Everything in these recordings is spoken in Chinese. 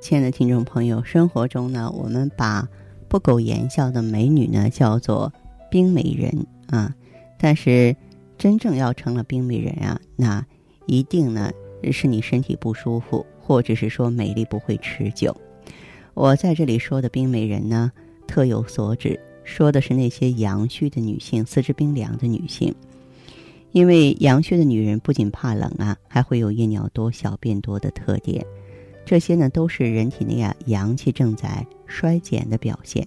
亲爱的听众朋友，生活中呢，我们把不苟言笑的美女呢叫做冰美人啊，但是真正要成了冰美人啊，那一定呢。是你身体不舒服，或者是说美丽不会持久。我在这里说的冰美人呢，特有所指，说的是那些阳虚的女性，四肢冰凉的女性。因为阳虚的女人不仅怕冷啊，还会有夜尿多、小便多的特点。这些呢，都是人体内啊阳气正在衰减的表现。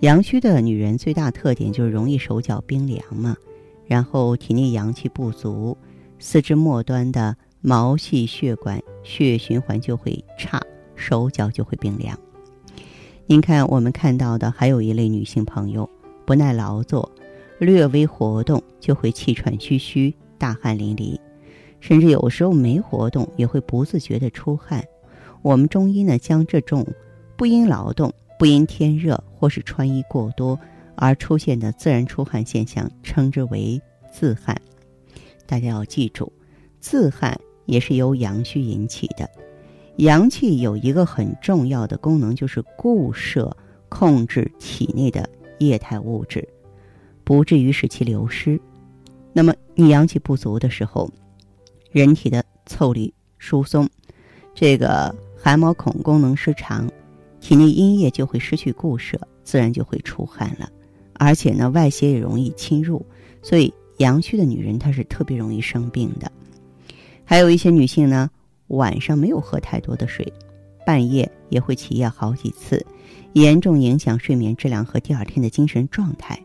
阳虚的女人最大特点就是容易手脚冰凉嘛，然后体内阳气不足，四肢末端的。毛细血管血液循环就会差，手脚就会冰凉。您看，我们看到的还有一类女性朋友，不耐劳作，略微活动就会气喘吁吁、大汗淋漓，甚至有时候没活动也会不自觉的出汗。我们中医呢，将这种不因劳动、不因天热或是穿衣过多而出现的自然出汗现象，称之为自汗。大家要记住，自汗。也是由阳虚引起的，阳气有一个很重要的功能，就是固摄、控制体内的液态物质，不至于使其流失。那么你阳气不足的时候，人体的腠理疏松，这个汗毛孔功能失常，体内阴液就会失去固摄，自然就会出汗了。而且呢，外邪也容易侵入，所以阳虚的女人她是特别容易生病的。还有一些女性呢，晚上没有喝太多的水，半夜也会起夜好几次，严重影响睡眠质量和第二天的精神状态。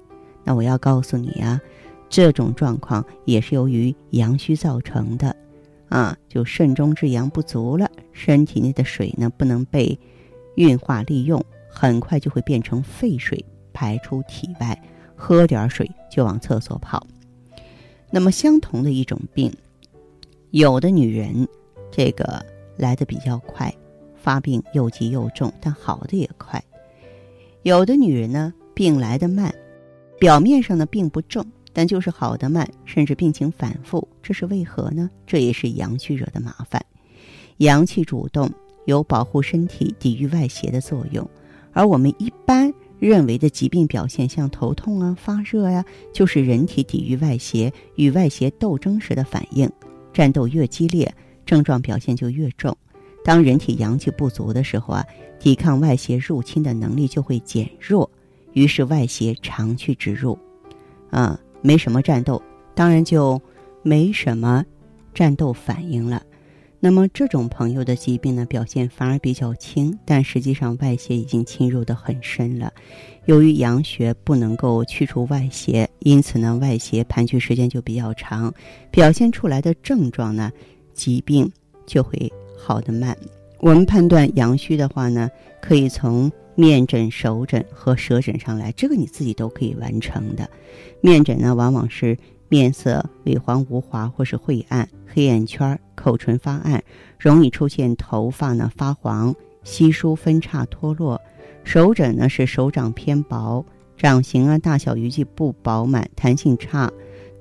那我要告诉你啊，这种状况也是由于阳虚造成的，啊，就肾中之阳不足了，身体内的水呢不能被运化利用，很快就会变成废水排出体外，喝点水就往厕所跑。那么相同的一种病。有的女人，这个来的比较快，发病又急又重，但好的也快。有的女人呢，病来的慢，表面上呢并不重，但就是好的慢，甚至病情反复，这是为何呢？这也是阳虚惹的麻烦。阳气主动，有保护身体、抵御外邪的作用，而我们一般认为的疾病表现，像头痛啊、发热呀，就是人体抵御外邪、与外邪斗争时的反应。战斗越激烈，症状表现就越重。当人体阳气不足的时候啊，抵抗外邪入侵的能力就会减弱，于是外邪长驱直入，啊，没什么战斗，当然就没什么战斗反应了。那么这种朋友的疾病呢，表现反而比较轻，但实际上外邪已经侵入的很深了。由于阳穴不能够去除外邪，因此呢，外邪盘踞时间就比较长，表现出来的症状呢，疾病就会好得慢。我们判断阳虚的话呢，可以从面诊、手诊和舌诊上来，这个你自己都可以完成的。面诊呢，往往是。面色萎黄无华，或是晦暗、黑眼圈、口唇发暗，容易出现头发呢发黄、稀疏分叉脱落。手诊呢是手掌偏薄，掌形啊大小余际不饱满，弹性差。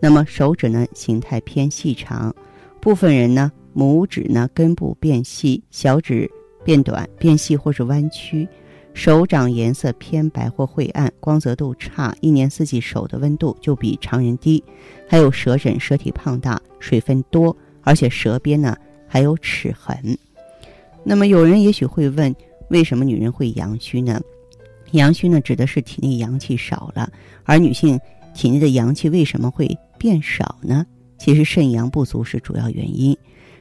那么手指呢形态偏细长，部分人呢拇指呢根部变细，小指变短变细或是弯曲。手掌颜色偏白或晦暗，光泽度差，一年四季手的温度就比常人低。还有舌诊，舌体胖大，水分多，而且舌边呢还有齿痕。那么有人也许会问，为什么女人会阳虚呢？阳虚呢指的是体内阳气少了，而女性体内的阳气为什么会变少呢？其实肾阳不足是主要原因，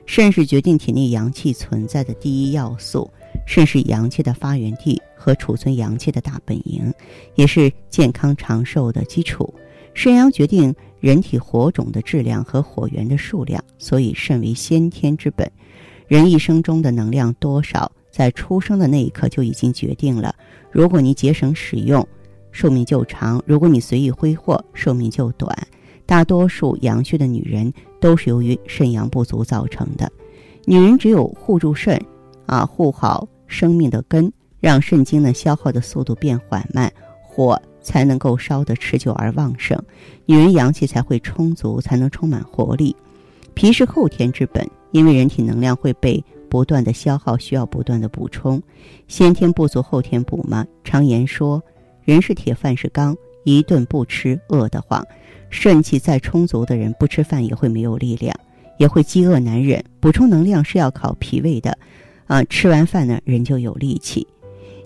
肾是决定体内阳气存在的第一要素。肾是阳气的发源地和储存阳气的大本营，也是健康长寿的基础。肾阳决定人体火种的质量和火源的数量，所以肾为先天之本。人一生中的能量多少，在出生的那一刻就已经决定了。如果你节省使用，寿命就长；如果你随意挥霍，寿命就短。大多数阳虚的女人都是由于肾阳不足造成的。女人只有护住肾，啊，护好生命的根，让肾精呢消耗的速度变缓慢，火才能够烧得持久而旺盛，女人阳气才会充足，才能充满活力。脾是后天之本，因为人体能量会被不断的消耗，需要不断的补充。先天不足，后天补嘛。常言说，人是铁，饭是钢，一顿不吃饿得慌。肾气再充足的人，不吃饭也会没有力量，也会饥饿难忍。补充能量是要靠脾胃的，啊，吃完饭呢，人就有力气。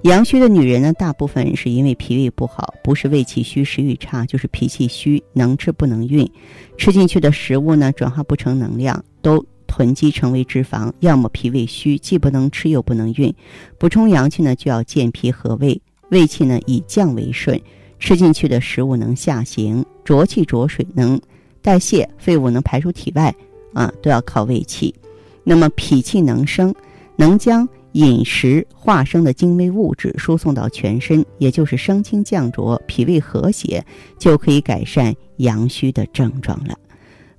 阳虚的女人呢，大部分是因为脾胃不好，不是胃气虚、食欲差，就是脾气虚，能吃不能运，吃进去的食物呢，转化不成能量，都囤积成为脂肪。要么脾胃虚，既不能吃又不能运。补充阳气呢，就要健脾和胃，胃气呢以降为顺，吃进去的食物能下行，浊气浊水能代谢，废物能排出体外，啊，都要靠胃气。那么脾气能生，能将。饮食化生的精微物质输送到全身，也就是升清降浊，脾胃和谐，就可以改善阳虚的症状了。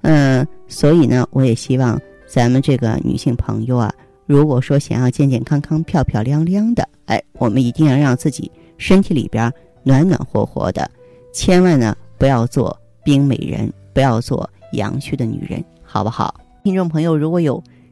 嗯，所以呢，我也希望咱们这个女性朋友啊，如果说想要健健康康、漂漂亮亮的，哎，我们一定要让自己身体里边暖暖和和的，千万呢不要做冰美人，不要做阳虚的女人，好不好？听众朋友，如果有。